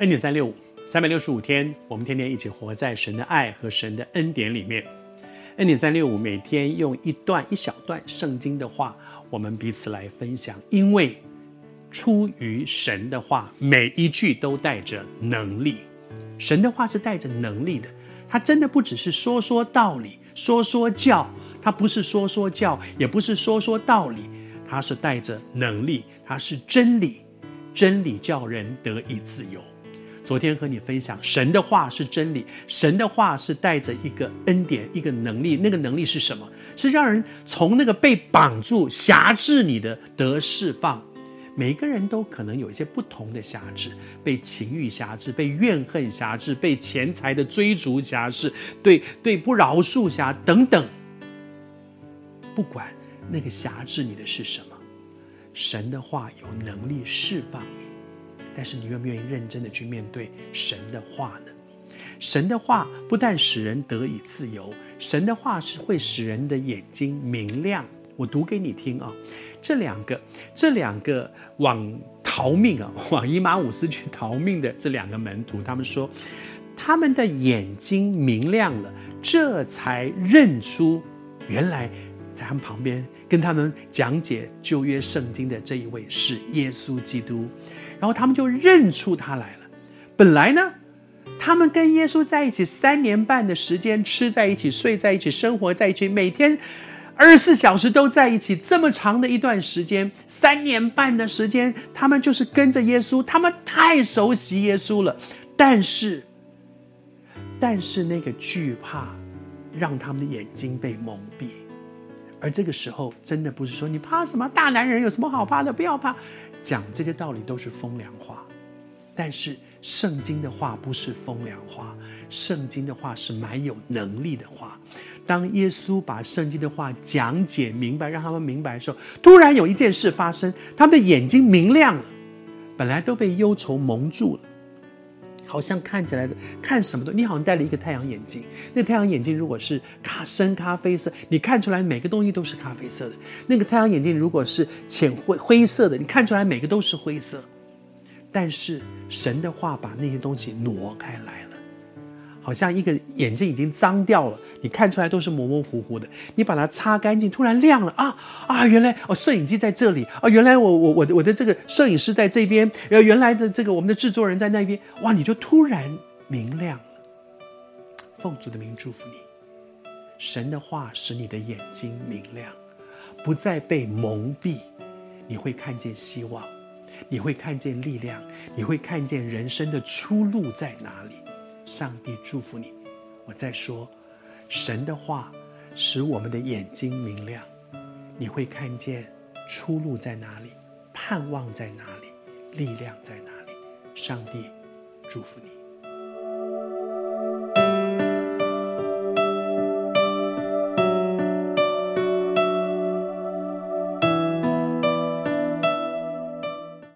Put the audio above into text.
恩典三六五，三百六十五天，我们天天一起活在神的爱和神的恩典里面。恩典三六五，每天用一段一小段圣经的话，我们彼此来分享。因为出于神的话，每一句都带着能力。神的话是带着能力的，它真的不只是说说道理、说说教，它不是说说教，也不是说说道理，它是带着能力，它是真理，真理叫人得以自由。昨天和你分享，神的话是真理，神的话是带着一个恩典，一个能力。那个能力是什么？是让人从那个被绑住、辖制你的得释放。每个人都可能有一些不同的辖制：被情欲辖制，被怨恨辖制，被钱财的追逐辖制，对对不饶恕辖等等。不管那个辖制你的是什么，神的话有能力释放你。但是你愿不愿意认真的去面对神的话呢？神的话不但使人得以自由，神的话是会使人的眼睛明亮。我读给你听啊，这两个这两个往逃命啊，往以马忤斯去逃命的这两个门徒，他们说，他们的眼睛明亮了，这才认出原来在他们旁边跟他们讲解旧约圣经的这一位是耶稣基督。然后他们就认出他来了。本来呢，他们跟耶稣在一起三年半的时间，吃在一起，睡在一起，生活在一起，每天二十四小时都在一起。这么长的一段时间，三年半的时间，他们就是跟着耶稣，他们太熟悉耶稣了。但是，但是那个惧怕让他们的眼睛被蒙蔽。而这个时候，真的不是说你怕什么，大男人有什么好怕的？不要怕。讲这些道理都是风凉话，但是圣经的话不是风凉话，圣经的话是蛮有能力的话。当耶稣把圣经的话讲解明白，让他们明白的时候，突然有一件事发生，他们的眼睛明亮了，本来都被忧愁蒙住了。好像看起来的看什么都，你好像戴了一个太阳眼镜。那太阳眼镜如果是咖深咖啡色，你看出来每个东西都是咖啡色的；那个太阳眼镜如果是浅灰灰色的，你看出来每个都是灰色。但是神的话把那些东西挪开来了。好像一个眼睛已经脏掉了，你看出来都是模模糊糊的。你把它擦干净，突然亮了啊啊！原来哦，摄影机在这里啊！原来我我我的我的这个摄影师在这边，然后原来的这个我们的制作人在那边。哇！你就突然明亮了。奉主的名祝福你，神的话使你的眼睛明亮，不再被蒙蔽，你会看见希望，你会看见力量，你会看见人生的出路在哪里。上帝祝福你。我在说，神的话使我们的眼睛明亮，你会看见出路在哪里，盼望在哪里，力量在哪里。上帝祝福你。